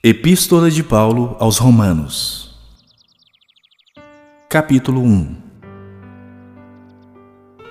Epístola de Paulo aos Romanos, Capítulo 1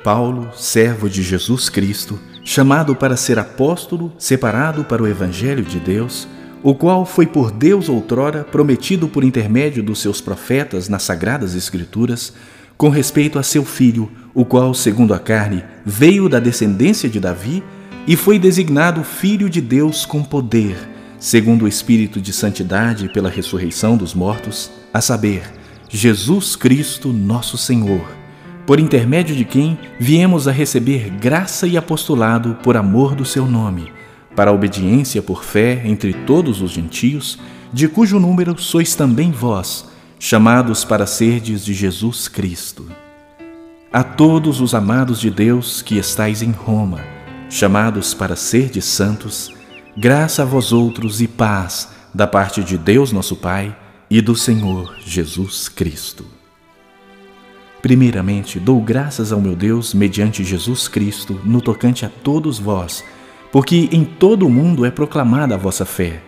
Paulo, servo de Jesus Cristo, chamado para ser apóstolo, separado para o Evangelho de Deus, o qual foi por Deus outrora prometido por intermédio dos seus profetas nas Sagradas Escrituras, com respeito a seu filho, o qual, segundo a carne, veio da descendência de Davi e foi designado Filho de Deus com poder segundo o Espírito de Santidade pela ressurreição dos mortos, a saber, Jesus Cristo, nosso Senhor, por intermédio de quem viemos a receber graça e apostolado por amor do seu nome, para a obediência por fé entre todos os gentios, de cujo número sois também vós, chamados para serdes de Jesus Cristo. A todos os amados de Deus que estais em Roma, chamados para serdes santos, Graça a vós outros e paz da parte de Deus nosso Pai e do Senhor Jesus Cristo. Primeiramente, dou graças ao meu Deus mediante Jesus Cristo no tocante a todos vós, porque em todo o mundo é proclamada a vossa fé.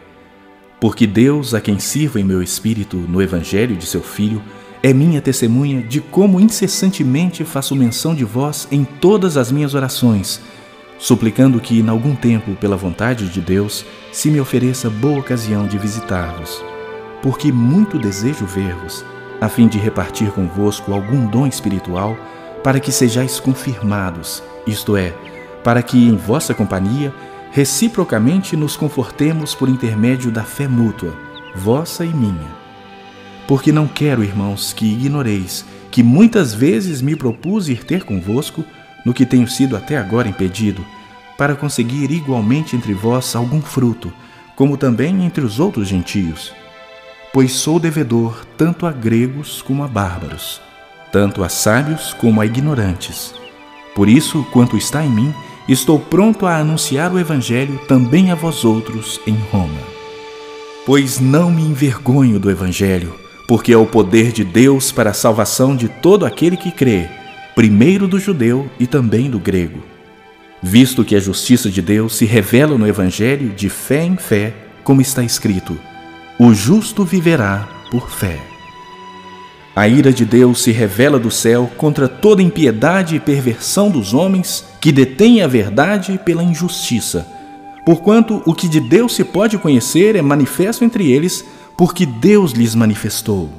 Porque Deus, a quem sirvo em meu espírito no Evangelho de seu Filho, é minha testemunha de como incessantemente faço menção de vós em todas as minhas orações suplicando que, em algum tempo, pela vontade de Deus, se me ofereça boa ocasião de visitar-vos, porque muito desejo ver-vos, a fim de repartir convosco algum dom espiritual, para que sejais confirmados, isto é, para que em vossa companhia reciprocamente nos confortemos por intermédio da fé mútua, vossa e minha. Porque não quero, irmãos, que ignoreis que muitas vezes me propus ir ter convosco no que tenho sido até agora impedido, para conseguir igualmente entre vós algum fruto, como também entre os outros gentios. Pois sou devedor tanto a gregos como a bárbaros, tanto a sábios como a ignorantes. Por isso, quanto está em mim, estou pronto a anunciar o Evangelho também a vós outros em Roma. Pois não me envergonho do Evangelho, porque é o poder de Deus para a salvação de todo aquele que crê primeiro do judeu e também do grego, visto que a justiça de Deus se revela no Evangelho de fé em fé, como está escrito: o justo viverá por fé. A ira de Deus se revela do céu contra toda impiedade e perversão dos homens que detêm a verdade pela injustiça, porquanto o que de Deus se pode conhecer é manifesto entre eles, porque Deus lhes manifestou.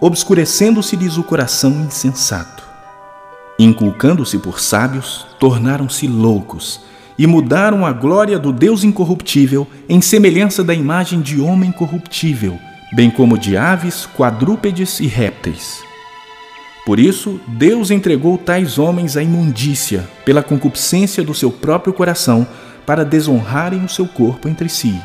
obscurecendo-se-lhes o coração insensato. Inculcando-se por sábios, tornaram-se loucos e mudaram a glória do Deus incorruptível em semelhança da imagem de homem corruptível, bem como de aves, quadrúpedes e répteis. Por isso, Deus entregou tais homens à imundícia, pela concupiscência do seu próprio coração, para desonrarem o seu corpo entre si.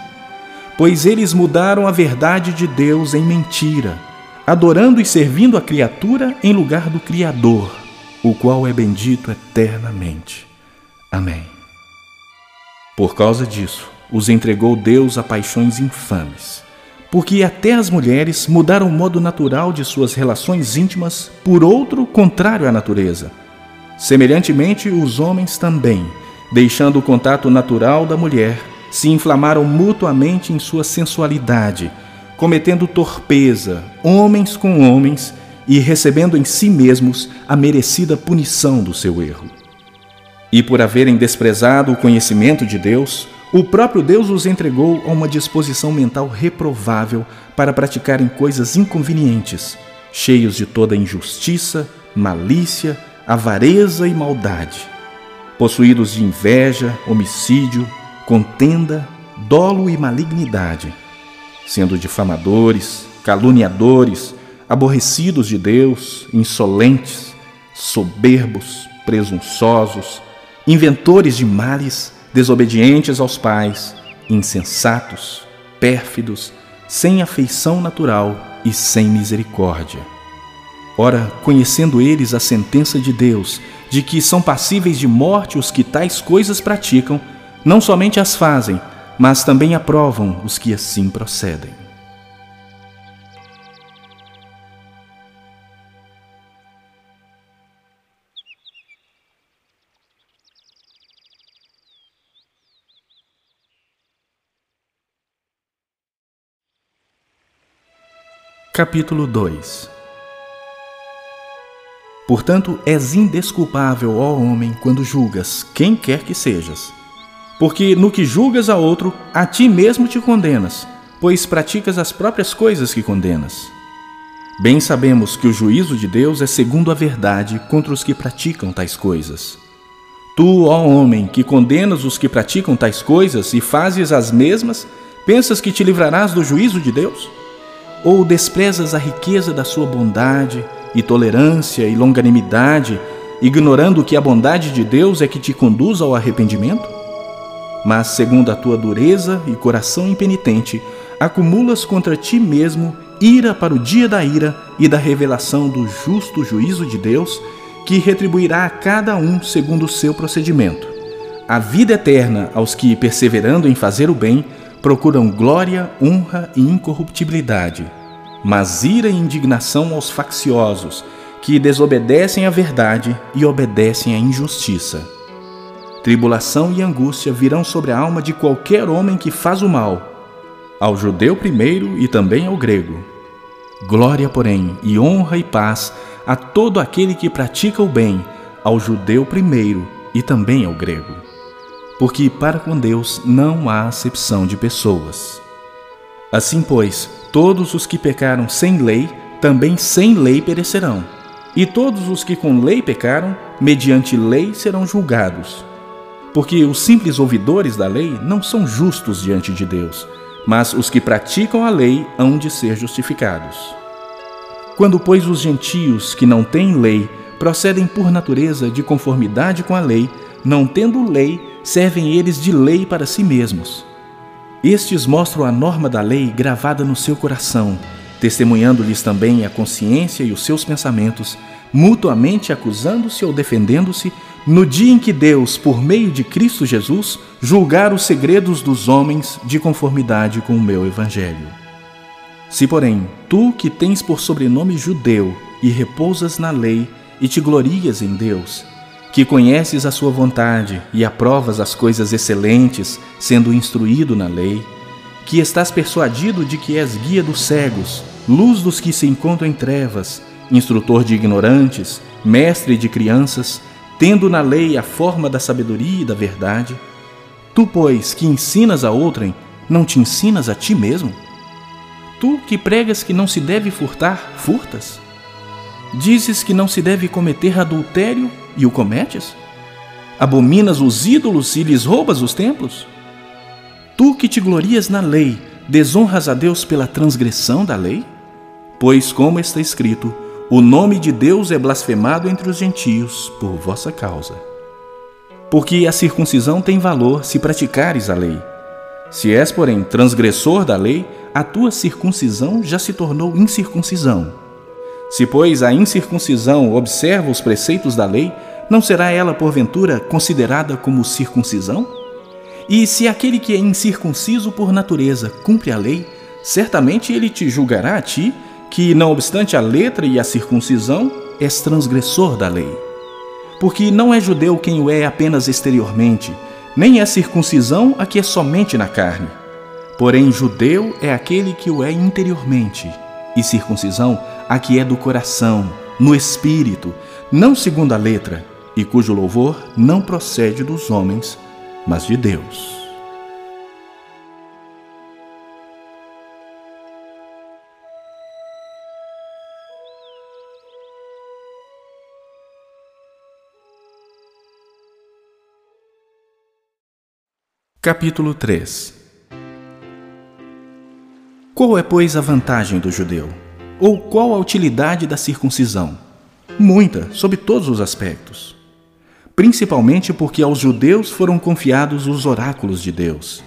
Pois eles mudaram a verdade de Deus em mentira adorando e servindo a criatura em lugar do Criador, o qual é bendito eternamente. Amém. Por causa disso, os entregou Deus a paixões infames, porque até as mulheres mudaram o modo natural de suas relações íntimas por outro contrário à natureza. Semelhantemente, os homens também, deixando o contato natural da mulher, se inflamaram mutuamente em sua sensualidade cometendo torpeza, homens com homens, e recebendo em si mesmos a merecida punição do seu erro. E por haverem desprezado o conhecimento de Deus, o próprio Deus os entregou a uma disposição mental reprovável para praticarem coisas inconvenientes, cheios de toda injustiça, malícia, avareza e maldade, possuídos de inveja, homicídio, contenda, dolo e malignidade sendo difamadores, caluniadores, aborrecidos de Deus, insolentes, soberbos, presunçosos, inventores de males, desobedientes aos pais, insensatos, pérfidos, sem afeição natural e sem misericórdia. Ora, conhecendo eles a sentença de Deus, de que são passíveis de morte os que tais coisas praticam, não somente as fazem, mas também aprovam os que assim procedem. Capítulo 2 Portanto, és indesculpável, ó homem, quando julgas quem quer que sejas. Porque no que julgas a outro, a ti mesmo te condenas, pois praticas as próprias coisas que condenas. Bem sabemos que o juízo de Deus é segundo a verdade contra os que praticam tais coisas. Tu, ó homem, que condenas os que praticam tais coisas e fazes as mesmas, pensas que te livrarás do juízo de Deus? Ou desprezas a riqueza da sua bondade e tolerância e longanimidade, ignorando que a bondade de Deus é que te conduz ao arrependimento? Mas, segundo a tua dureza e coração impenitente, acumulas contra ti mesmo ira para o dia da ira e da revelação do justo juízo de Deus, que retribuirá a cada um segundo o seu procedimento. A vida eterna aos que, perseverando em fazer o bem, procuram glória, honra e incorruptibilidade, mas ira e indignação aos facciosos, que desobedecem à verdade e obedecem à injustiça. Tribulação e angústia virão sobre a alma de qualquer homem que faz o mal, ao judeu primeiro e também ao grego. Glória, porém, e honra e paz a todo aquele que pratica o bem, ao judeu primeiro e também ao grego porque para com Deus não há acepção de pessoas. Assim, pois, todos os que pecaram sem lei, também sem lei perecerão. E todos os que com lei pecaram, mediante lei serão julgados. Porque os simples ouvidores da lei não são justos diante de Deus, mas os que praticam a lei hão de ser justificados. Quando, pois, os gentios que não têm lei procedem por natureza de conformidade com a lei, não tendo lei, servem eles de lei para si mesmos. Estes mostram a norma da lei gravada no seu coração, testemunhando-lhes também a consciência e os seus pensamentos, mutuamente acusando-se ou defendendo-se, no dia em que Deus, por meio de Cristo Jesus, julgar os segredos dos homens de conformidade com o meu Evangelho. Se, porém, tu que tens por sobrenome judeu e repousas na lei e te glorias em Deus, que conheces a sua vontade e aprovas as coisas excelentes, sendo instruído na lei, que estás persuadido de que és guia dos cegos, luz dos que se encontram em trevas, instrutor de ignorantes, mestre de crianças, tendo na lei a forma da sabedoria e da verdade, tu, pois, que ensinas a outrem, não te ensinas a ti mesmo? Tu que pregas que não se deve furtar, furtas? Dizes que não se deve cometer adultério e o cometes? Abominas os ídolos e lhes roubas os templos? Tu que te glorias na lei, desonras a Deus pela transgressão da lei? Pois, como está escrito, o nome de Deus é blasfemado entre os gentios por vossa causa. Porque a circuncisão tem valor se praticares a lei. Se és, porém, transgressor da lei, a tua circuncisão já se tornou incircuncisão se, pois, a incircuncisão observa os preceitos da lei, não será ela, porventura, considerada como circuncisão? E se aquele que é incircunciso por natureza cumpre a lei, certamente ele te julgará a ti, que, não obstante a letra e a circuncisão, és transgressor da lei. Porque não é judeu quem o é apenas exteriormente, nem é circuncisão a que é somente na carne. Porém, judeu é aquele que o é interiormente, e circuncisão a que é do coração, no espírito, não segundo a letra, e cujo louvor não procede dos homens, mas de Deus. Capítulo 3 Qual é, pois, a vantagem do judeu? Ou qual a utilidade da circuncisão? Muita, sob todos os aspectos. Principalmente porque aos judeus foram confiados os oráculos de Deus.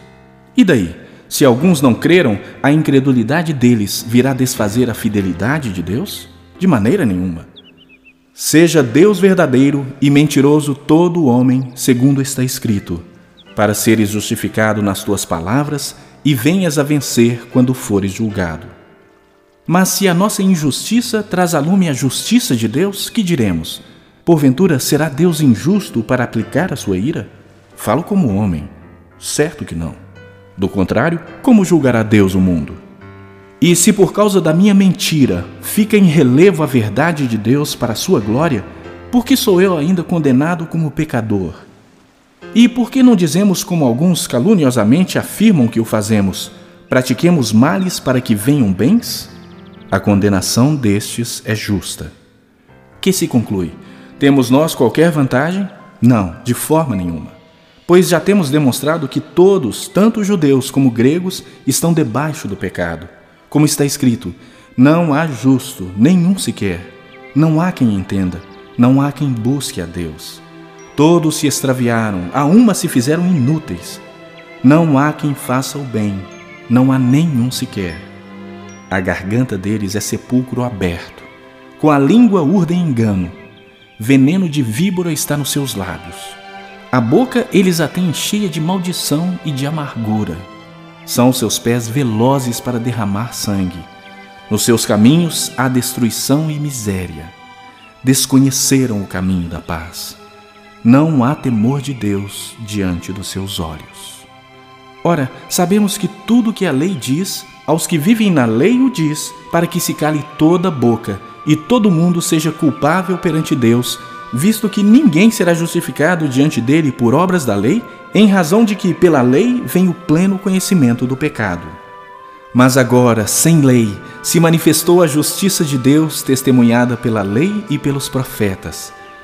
E daí? Se alguns não creram, a incredulidade deles virá desfazer a fidelidade de Deus? De maneira nenhuma. Seja Deus verdadeiro e mentiroso todo homem, segundo está escrito, para seres justificado nas tuas palavras e venhas a vencer quando fores julgado. Mas se a nossa injustiça traz a lume a justiça de Deus, que diremos? Porventura será Deus injusto para aplicar a sua ira? Falo como homem. Certo que não. Do contrário, como julgará Deus o mundo? E se por causa da minha mentira fica em relevo a verdade de Deus para a sua glória, por que sou eu ainda condenado como pecador? E por que não dizemos como alguns caluniosamente afirmam que o fazemos? Pratiquemos males para que venham bens? A condenação destes é justa. Que se conclui? Temos nós qualquer vantagem? Não, de forma nenhuma. Pois já temos demonstrado que todos, tanto judeus como gregos, estão debaixo do pecado. Como está escrito: Não há justo, nenhum sequer. Não há quem entenda, não há quem busque a Deus. Todos se extraviaram, a uma se fizeram inúteis. Não há quem faça o bem, não há nenhum sequer. A garganta deles é sepulcro aberto, com a língua urdem engano. Veneno de víbora está nos seus lábios. A boca eles a têm cheia de maldição e de amargura. São seus pés velozes para derramar sangue. Nos seus caminhos há destruição e miséria. Desconheceram o caminho da paz. Não há temor de Deus diante dos seus olhos. Ora, sabemos que tudo que a lei diz, aos que vivem na lei o diz, para que se cale toda boca e todo mundo seja culpável perante Deus, visto que ninguém será justificado diante dele por obras da lei, em razão de que pela lei vem o pleno conhecimento do pecado. Mas agora, sem lei, se manifestou a justiça de Deus testemunhada pela lei e pelos profetas.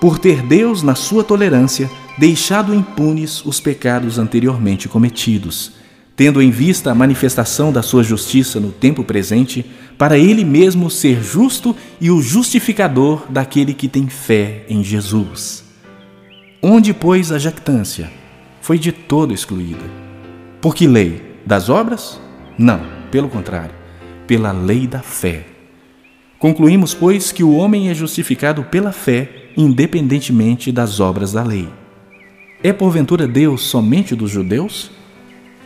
por ter Deus, na sua tolerância, deixado impunes os pecados anteriormente cometidos, tendo em vista a manifestação da sua justiça no tempo presente, para ele mesmo ser justo e o justificador daquele que tem fé em Jesus. Onde, pois, a jactância? foi de todo excluída. Por que lei? Das obras? Não, pelo contrário, pela lei da fé. Concluímos, pois, que o homem é justificado pela fé, independentemente das obras da lei. É porventura Deus somente dos judeus?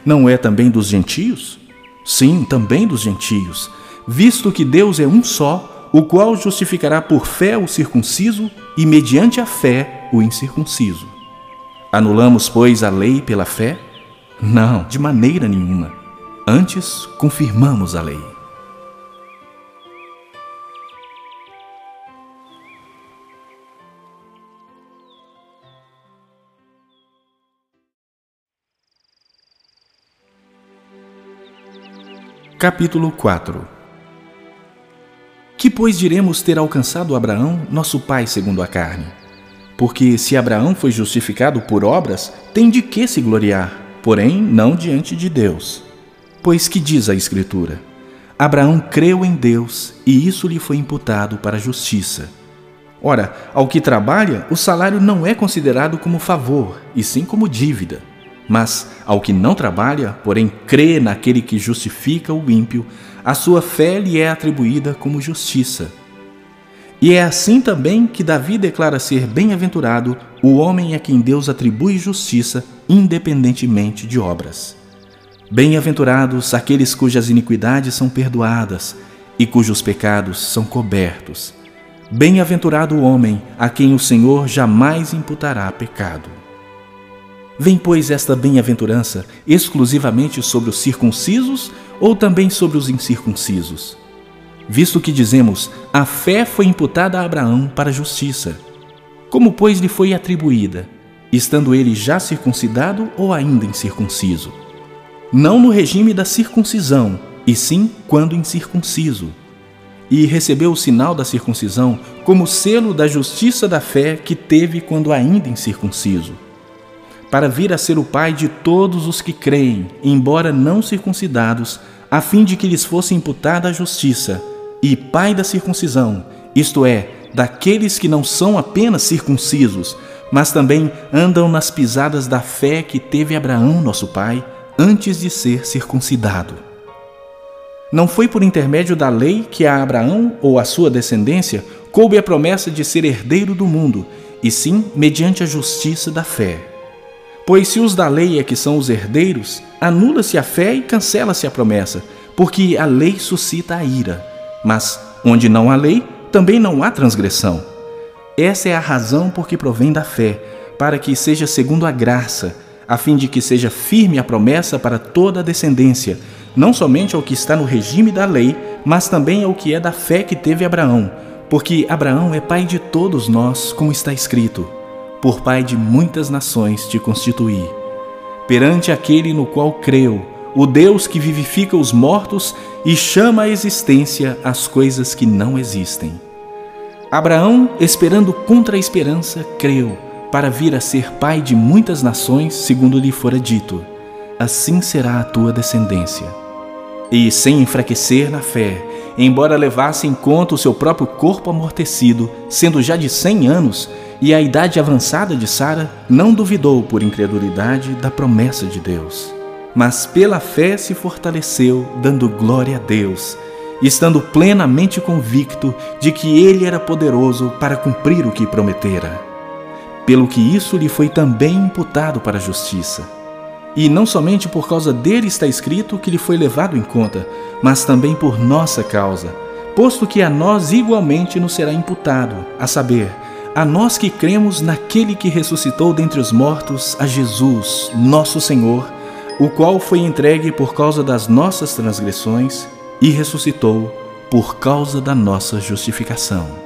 Não é também dos gentios? Sim, também dos gentios, visto que Deus é um só, o qual justificará por fé o circunciso e, mediante a fé, o incircunciso. Anulamos, pois, a lei pela fé? Não, de maneira nenhuma. Antes, confirmamos a lei. Capítulo 4 Que, pois, diremos ter alcançado Abraão, nosso pai segundo a carne? Porque se Abraão foi justificado por obras, tem de que se gloriar, porém não diante de Deus. Pois que diz a Escritura? Abraão creu em Deus e isso lhe foi imputado para justiça. Ora, ao que trabalha, o salário não é considerado como favor, e sim como dívida. Mas ao que não trabalha, porém crê naquele que justifica o ímpio, a sua fé lhe é atribuída como justiça. E é assim também que Davi declara ser bem-aventurado o homem a quem Deus atribui justiça, independentemente de obras. Bem-aventurados aqueles cujas iniquidades são perdoadas e cujos pecados são cobertos. Bem-aventurado o homem a quem o Senhor jamais imputará pecado. Vem, pois, esta bem-aventurança exclusivamente sobre os circuncisos ou também sobre os incircuncisos? visto que dizemos: a fé foi imputada a Abraão para a justiça. Como, pois, lhe foi atribuída, estando ele já circuncidado ou ainda incircunciso? Não no regime da circuncisão, e sim quando incircunciso. e recebeu o sinal da circuncisão como selo da justiça da fé que teve quando ainda incircunciso, para vir a ser o pai de todos os que creem, embora não circuncidados, a fim de que lhes fosse imputada a justiça, e pai da circuncisão, isto é, daqueles que não são apenas circuncisos, mas também andam nas pisadas da fé que teve Abraão, nosso pai, antes de ser circuncidado. Não foi por intermédio da lei que a Abraão ou a sua descendência coube a promessa de ser herdeiro do mundo, e sim mediante a justiça da fé. Pois se os da lei é que são os herdeiros, anula-se a fé e cancela-se a promessa, porque a lei suscita a ira. Mas onde não há lei, também não há transgressão. Essa é a razão por que provém da fé, para que seja segundo a graça, a fim de que seja firme a promessa para toda a descendência, não somente ao que está no regime da lei, mas também ao que é da fé que teve Abraão, porque Abraão é pai de todos nós, como está escrito: Por pai de muitas nações te constituí. Perante aquele no qual creu, o Deus que vivifica os mortos e chama à existência as coisas que não existem. Abraão, esperando contra a esperança, creu, para vir a ser pai de muitas nações, segundo lhe fora dito: Assim será a tua descendência. E, sem enfraquecer na fé, embora levasse em conta o seu próprio corpo amortecido, sendo já de cem anos, e a idade avançada de Sara, não duvidou por incredulidade da promessa de Deus mas pela fé se fortaleceu, dando glória a Deus, estando plenamente convicto de que ele era poderoso para cumprir o que prometera. Pelo que isso lhe foi também imputado para a justiça. E não somente por causa dele está escrito que lhe foi levado em conta, mas também por nossa causa, posto que a nós igualmente nos será imputado, a saber, a nós que cremos naquele que ressuscitou dentre os mortos, a Jesus, nosso Senhor, o qual foi entregue por causa das nossas transgressões e ressuscitou por causa da nossa justificação.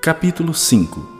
Capítulo 5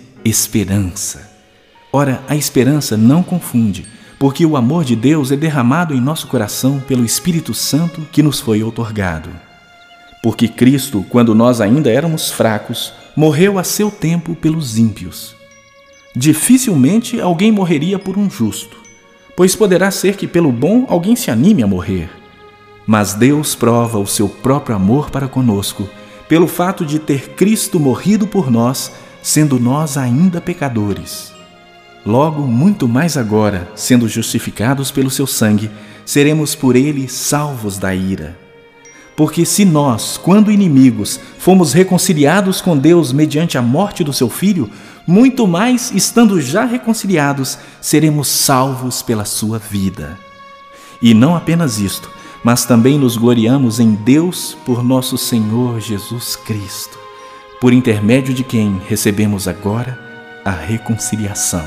esperança. Ora, a esperança não confunde, porque o amor de Deus é derramado em nosso coração pelo Espírito Santo que nos foi outorgado. Porque Cristo, quando nós ainda éramos fracos, morreu a seu tempo pelos ímpios. Dificilmente alguém morreria por um justo, pois poderá ser que pelo bom alguém se anime a morrer. Mas Deus prova o seu próprio amor para conosco, pelo fato de ter Cristo morrido por nós, sendo nós ainda pecadores. Logo, muito mais agora, sendo justificados pelo seu sangue, seremos por ele salvos da ira. Porque se nós, quando inimigos, fomos reconciliados com Deus mediante a morte do seu filho, muito mais, estando já reconciliados, seremos salvos pela sua vida. E não apenas isto, mas também nos gloriamos em Deus por nosso Senhor Jesus Cristo, por intermédio de quem recebemos agora a reconciliação.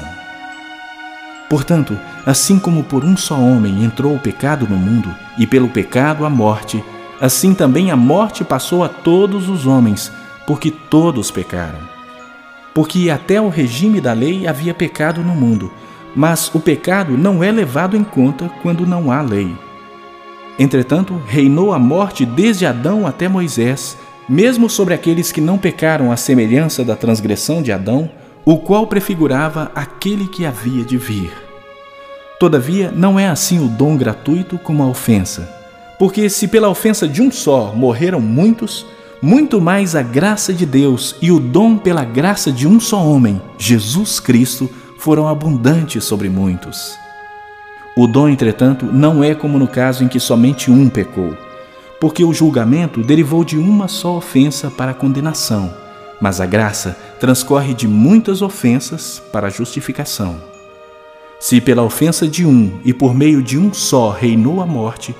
Portanto, assim como por um só homem entrou o pecado no mundo, e pelo pecado a morte, assim também a morte passou a todos os homens, porque todos pecaram. Porque até o regime da lei havia pecado no mundo, mas o pecado não é levado em conta quando não há lei. Entretanto, reinou a morte desde Adão até Moisés, mesmo sobre aqueles que não pecaram à semelhança da transgressão de Adão, o qual prefigurava aquele que havia de vir. Todavia, não é assim o dom gratuito como a ofensa. Porque se pela ofensa de um só morreram muitos, muito mais a graça de Deus e o dom pela graça de um só homem, Jesus Cristo, foram abundantes sobre muitos. O dom, entretanto, não é como no caso em que somente um pecou. Porque o julgamento derivou de uma só ofensa para a condenação, mas a graça transcorre de muitas ofensas para a justificação. Se pela ofensa de um e por meio de um só reinou a morte,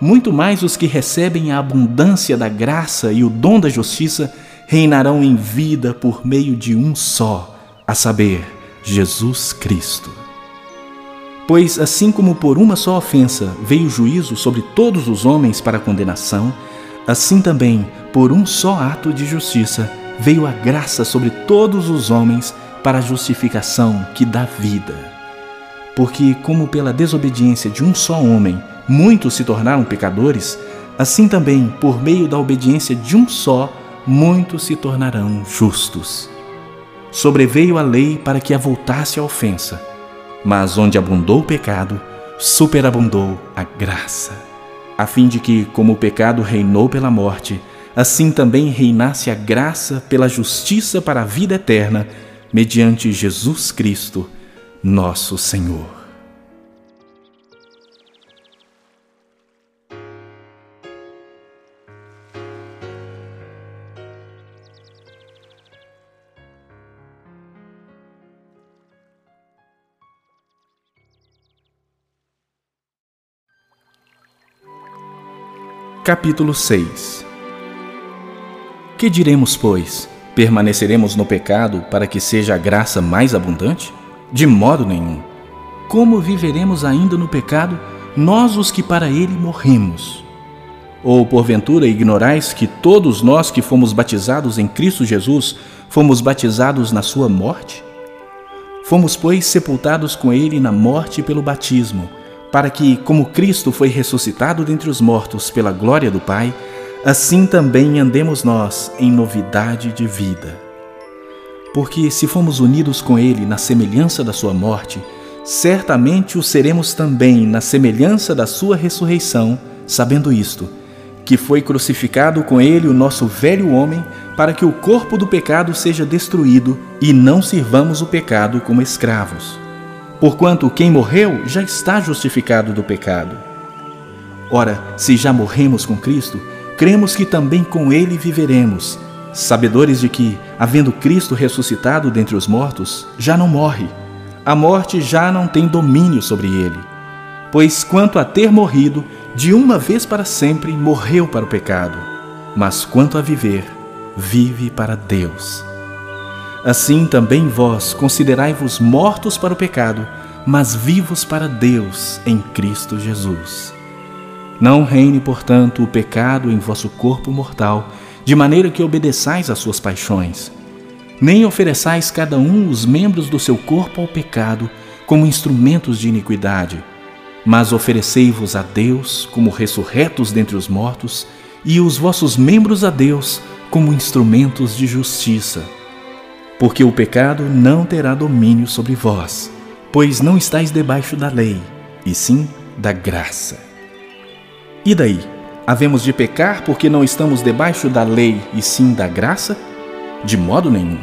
muito mais os que recebem a abundância da graça e o dom da justiça reinarão em vida por meio de um só, a saber, Jesus Cristo. Pois, assim como por uma só ofensa veio o juízo sobre todos os homens para condenação, assim também, por um só ato de justiça, veio a graça sobre todos os homens para a justificação que dá vida. Porque, como pela desobediência de um só homem muitos se tornaram pecadores, assim também, por meio da obediência de um só, muitos se tornarão justos. Sobreveio a lei para que avultasse a ofensa, mas onde abundou o pecado, superabundou a graça, a fim de que, como o pecado reinou pela morte, assim também reinasse a graça pela justiça para a vida eterna, mediante Jesus Cristo, nosso Senhor. Capítulo 6 Que diremos, pois? Permaneceremos no pecado para que seja a graça mais abundante? De modo nenhum. Como viveremos ainda no pecado, nós os que para ele morremos? Ou porventura ignorais que todos nós que fomos batizados em Cristo Jesus fomos batizados na sua morte? Fomos, pois, sepultados com ele na morte pelo batismo para que, como Cristo foi ressuscitado dentre os mortos pela glória do Pai, assim também andemos nós em novidade de vida. Porque se fomos unidos com Ele na semelhança da Sua morte, certamente o seremos também na semelhança da Sua ressurreição, sabendo isto, que foi crucificado com Ele o nosso velho homem, para que o corpo do pecado seja destruído e não sirvamos o pecado como escravos porquanto quem morreu já está justificado do pecado. Ora, se já morremos com Cristo, cremos que também com Ele viveremos, sabedores de que, havendo Cristo ressuscitado dentre os mortos, já não morre. A morte já não tem domínio sobre ele. Pois, quanto a ter morrido, de uma vez para sempre morreu para o pecado, mas quanto a viver, vive para Deus. Assim também vós considerai-vos mortos para o pecado, mas vivos para Deus em Cristo Jesus. Não reine, portanto, o pecado em vosso corpo mortal, de maneira que obedeçais às suas paixões. Nem ofereçais cada um os membros do seu corpo ao pecado como instrumentos de iniquidade, mas oferecei-vos a Deus como ressurretos dentre os mortos, e os vossos membros a Deus como instrumentos de justiça porque o pecado não terá domínio sobre vós, pois não estáis debaixo da lei, e sim da graça. E daí? Havemos de pecar porque não estamos debaixo da lei e sim da graça? De modo nenhum.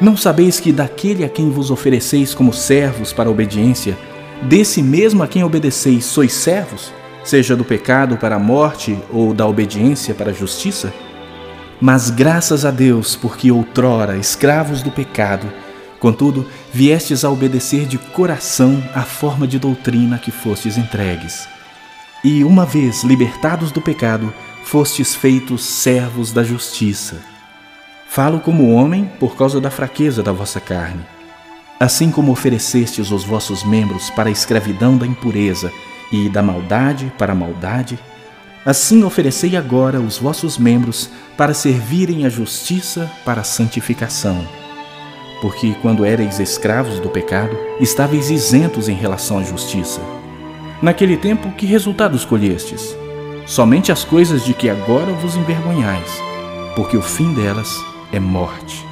Não sabeis que daquele a quem vos ofereceis como servos para a obediência, desse mesmo a quem obedeceis sois servos, seja do pecado para a morte ou da obediência para a justiça? Mas graças a Deus, porque outrora escravos do pecado, contudo, viestes a obedecer de coração à forma de doutrina que fostes entregues. E, uma vez libertados do pecado, fostes feitos servos da justiça. Falo como homem por causa da fraqueza da vossa carne. Assim como oferecestes os vossos membros para a escravidão da impureza e da maldade para a maldade, Assim oferecei agora os vossos membros para servirem à justiça para a santificação. Porque quando erais escravos do pecado, estáveis isentos em relação à justiça. Naquele tempo, que resultados colhestes? Somente as coisas de que agora vos envergonhais, porque o fim delas é morte.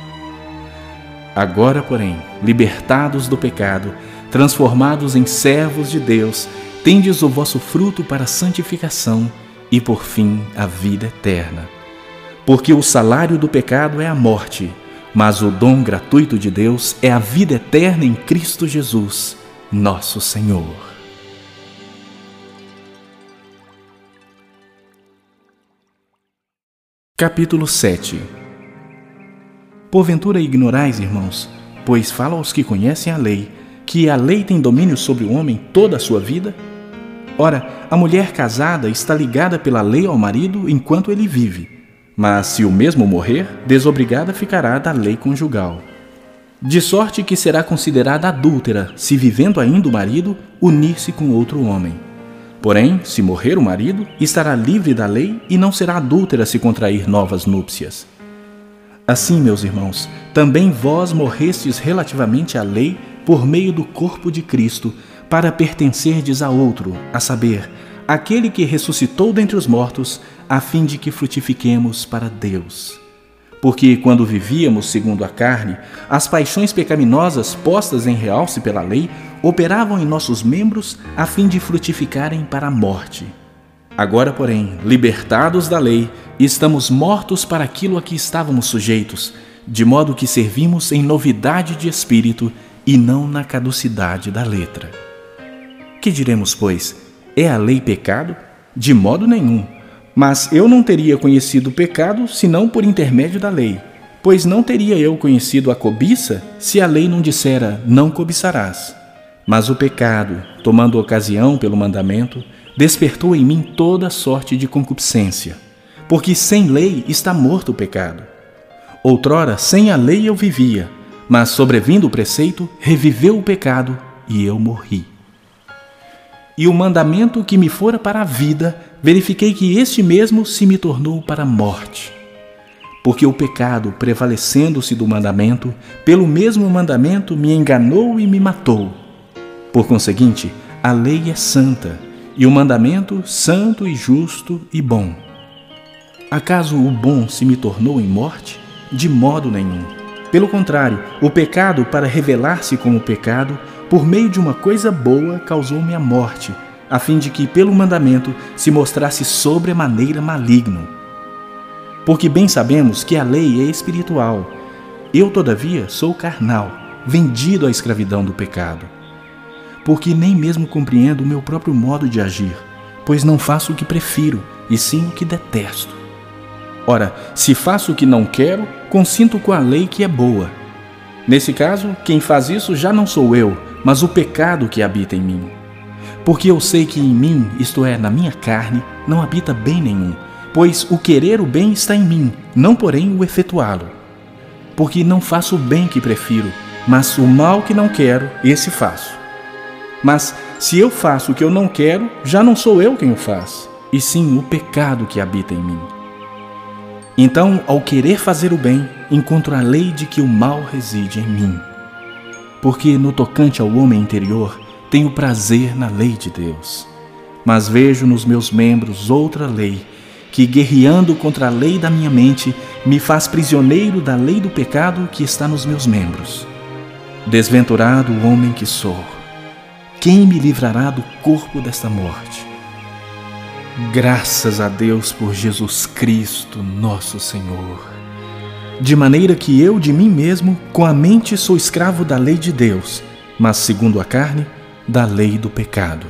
Agora, porém, libertados do pecado, transformados em servos de Deus, tendes o vosso fruto para a santificação e por fim a vida eterna. Porque o salário do pecado é a morte, mas o dom gratuito de Deus é a vida eterna em Cristo Jesus, nosso Senhor. Capítulo 7 Porventura ignorais, irmãos, pois falo aos que conhecem a lei, que a lei tem domínio sobre o homem toda a sua vida? Ora, a mulher casada está ligada pela lei ao marido enquanto ele vive, mas se o mesmo morrer, desobrigada ficará da lei conjugal. De sorte que será considerada adúltera se, vivendo ainda o marido, unir-se com outro homem. Porém, se morrer o marido, estará livre da lei e não será adúltera se contrair novas núpcias. Assim, meus irmãos, também vós morrestes relativamente à lei por meio do corpo de Cristo, para pertencerdes a outro, a saber, aquele que ressuscitou dentre os mortos, a fim de que frutifiquemos para Deus. Porque quando vivíamos segundo a carne, as paixões pecaminosas postas em realce pela lei operavam em nossos membros a fim de frutificarem para a morte. Agora, porém, libertados da lei, estamos mortos para aquilo a que estávamos sujeitos, de modo que servimos em novidade de espírito e não na caducidade da letra. Que diremos, pois? É a lei pecado? De modo nenhum mas eu não teria conhecido o pecado senão por intermédio da lei. Pois não teria eu conhecido a cobiça se a lei não dissera: Não cobiçarás. Mas o pecado, tomando ocasião pelo mandamento, despertou em mim toda sorte de concupiscência. Porque sem lei está morto o pecado. Outrora, sem a lei eu vivia, mas sobrevindo o preceito, reviveu o pecado e eu morri e o mandamento que me fora para a vida, verifiquei que este mesmo se me tornou para a morte. Porque o pecado, prevalecendo-se do mandamento, pelo mesmo mandamento me enganou e me matou. Por conseguinte, a lei é santa, e o mandamento santo e justo e bom. Acaso o bom se me tornou em morte? De modo nenhum. Pelo contrário, o pecado, para revelar-se como pecado, por meio de uma coisa boa, causou-me a morte, a fim de que, pelo mandamento, se mostrasse sobremaneira maligno. Porque bem sabemos que a lei é espiritual. Eu, todavia, sou carnal, vendido à escravidão do pecado. Porque nem mesmo compreendo o meu próprio modo de agir, pois não faço o que prefiro, e sim o que detesto. Ora, se faço o que não quero, consinto com a lei que é boa. Nesse caso, quem faz isso já não sou eu, mas o pecado que habita em mim. Porque eu sei que em mim, isto é, na minha carne, não habita bem nenhum, pois o querer o bem está em mim, não porém o efetuá-lo. Porque não faço o bem que prefiro, mas o mal que não quero, esse faço. Mas se eu faço o que eu não quero, já não sou eu quem o faz, e sim o pecado que habita em mim. Então, ao querer fazer o bem, encontro a lei de que o mal reside em mim porque no tocante ao homem interior tenho prazer na lei de Deus. Mas vejo nos meus membros outra lei, que, guerreando contra a lei da minha mente, me faz prisioneiro da lei do pecado que está nos meus membros. Desventurado o homem que sou, quem me livrará do corpo desta morte? Graças a Deus por Jesus Cristo, nosso Senhor de maneira que eu de mim mesmo, com a mente, sou escravo da lei de Deus, mas segundo a carne, da lei do pecado.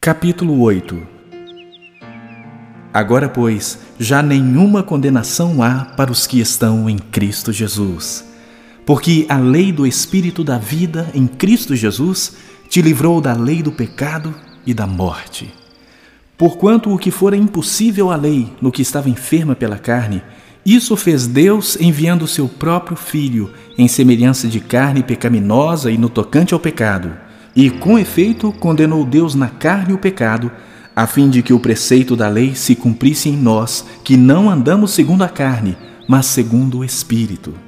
Capítulo 8 Agora, pois, já nenhuma condenação há para os que estão em Cristo Jesus porque a lei do Espírito da vida em Cristo Jesus te livrou da lei do pecado e da morte. Porquanto o que fora impossível à lei no que estava enferma pela carne, isso fez Deus enviando o seu próprio Filho em semelhança de carne pecaminosa e no tocante ao pecado. E com efeito condenou Deus na carne o pecado, a fim de que o preceito da lei se cumprisse em nós, que não andamos segundo a carne, mas segundo o Espírito.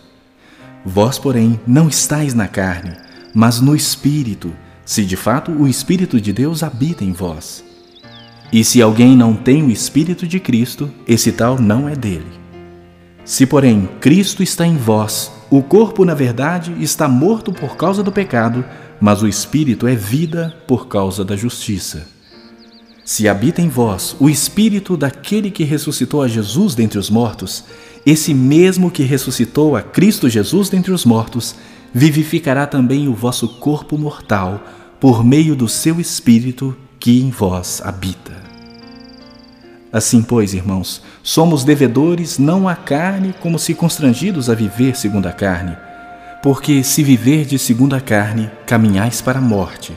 Vós, porém, não estáis na carne, mas no Espírito, se de fato o Espírito de Deus habita em vós. E se alguém não tem o Espírito de Cristo, esse tal não é dele. Se, porém, Cristo está em vós, o corpo, na verdade, está morto por causa do pecado, mas o Espírito é vida por causa da justiça. Se habita em vós o Espírito daquele que ressuscitou a Jesus dentre os mortos, esse mesmo que ressuscitou a Cristo Jesus dentre os mortos, vivificará também o vosso corpo mortal, por meio do seu Espírito que em vós habita. Assim, pois, irmãos, somos devedores não à carne, como se constrangidos a viver segundo a carne. Porque se viverdes segundo a carne, caminhais para a morte.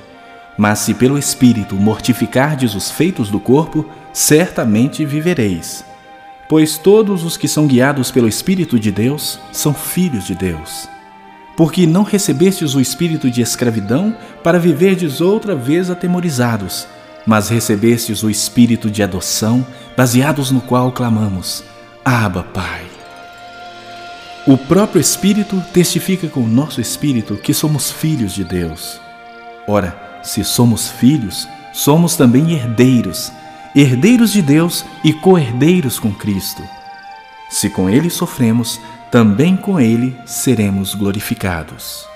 Mas se pelo Espírito mortificardes os feitos do corpo, certamente vivereis. Pois todos os que são guiados pelo Espírito de Deus são filhos de Deus. Porque não recebestes o espírito de escravidão para viverdes outra vez atemorizados, mas recebestes o espírito de adoção, baseados no qual clamamos: Abba, Pai. O próprio Espírito testifica com o nosso espírito que somos filhos de Deus. Ora, se somos filhos, somos também herdeiros, herdeiros de Deus e co-herdeiros com Cristo. Se com Ele sofremos, também com Ele seremos glorificados.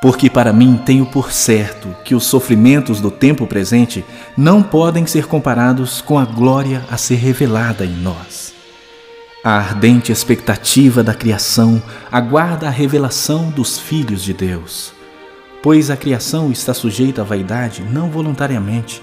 Porque para mim tenho por certo que os sofrimentos do tempo presente não podem ser comparados com a glória a ser revelada em nós. A ardente expectativa da criação aguarda a revelação dos filhos de Deus. Pois a criação está sujeita à vaidade não voluntariamente,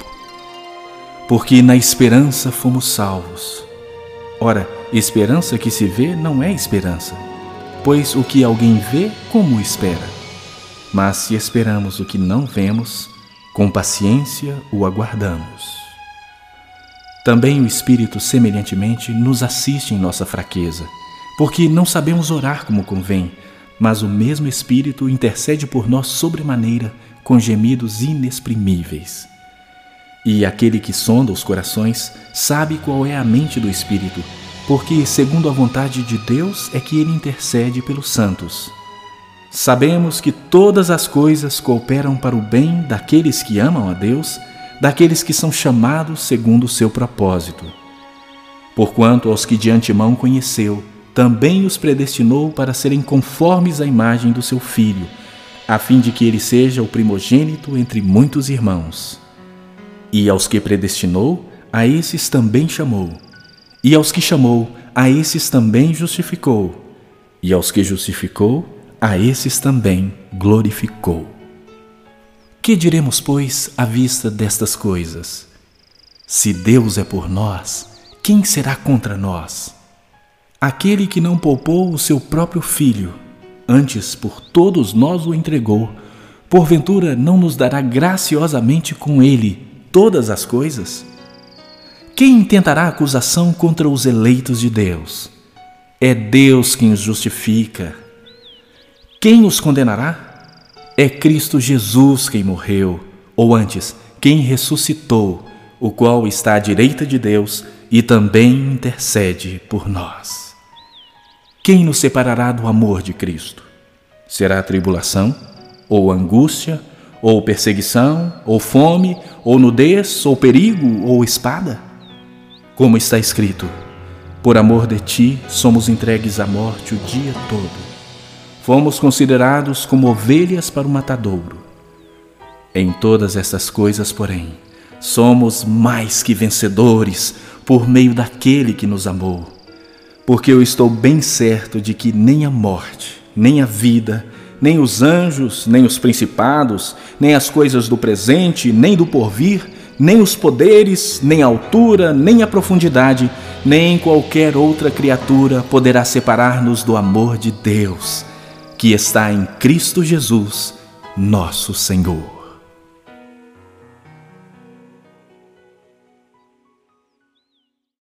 Porque na esperança fomos salvos. Ora, esperança que se vê não é esperança, pois o que alguém vê, como espera? Mas se esperamos o que não vemos, com paciência o aguardamos. Também o Espírito, semelhantemente, nos assiste em nossa fraqueza, porque não sabemos orar como convém, mas o mesmo Espírito intercede por nós sobremaneira com gemidos inexprimíveis. E aquele que sonda os corações sabe qual é a mente do Espírito, porque, segundo a vontade de Deus, é que ele intercede pelos santos. Sabemos que todas as coisas cooperam para o bem daqueles que amam a Deus, daqueles que são chamados segundo o seu propósito. Porquanto aos que de antemão conheceu, também os predestinou para serem conformes à imagem do seu Filho, a fim de que ele seja o primogênito entre muitos irmãos. E aos que predestinou, a esses também chamou. E aos que chamou, a esses também justificou. E aos que justificou, a esses também glorificou. Que diremos, pois, à vista destas coisas? Se Deus é por nós, quem será contra nós? Aquele que não poupou o seu próprio filho, antes por todos nós o entregou, porventura não nos dará graciosamente com ele todas as coisas? Quem intentará acusação contra os eleitos de Deus? É Deus quem os justifica. Quem os condenará? É Cristo Jesus quem morreu, ou antes, quem ressuscitou, o qual está à direita de Deus e também intercede por nós. Quem nos separará do amor de Cristo? Será tribulação, ou angústia, ou perseguição, ou fome, ou nudez, ou perigo, ou espada? Como está escrito: Por amor de ti somos entregues à morte o dia todo fomos considerados como ovelhas para o matadouro. Em todas essas coisas, porém, somos mais que vencedores por meio daquele que nos amou. Porque eu estou bem certo de que nem a morte, nem a vida, nem os anjos, nem os principados, nem as coisas do presente, nem do porvir, nem os poderes, nem a altura, nem a profundidade, nem qualquer outra criatura poderá separar-nos do amor de Deus que está em Cristo Jesus, nosso Senhor.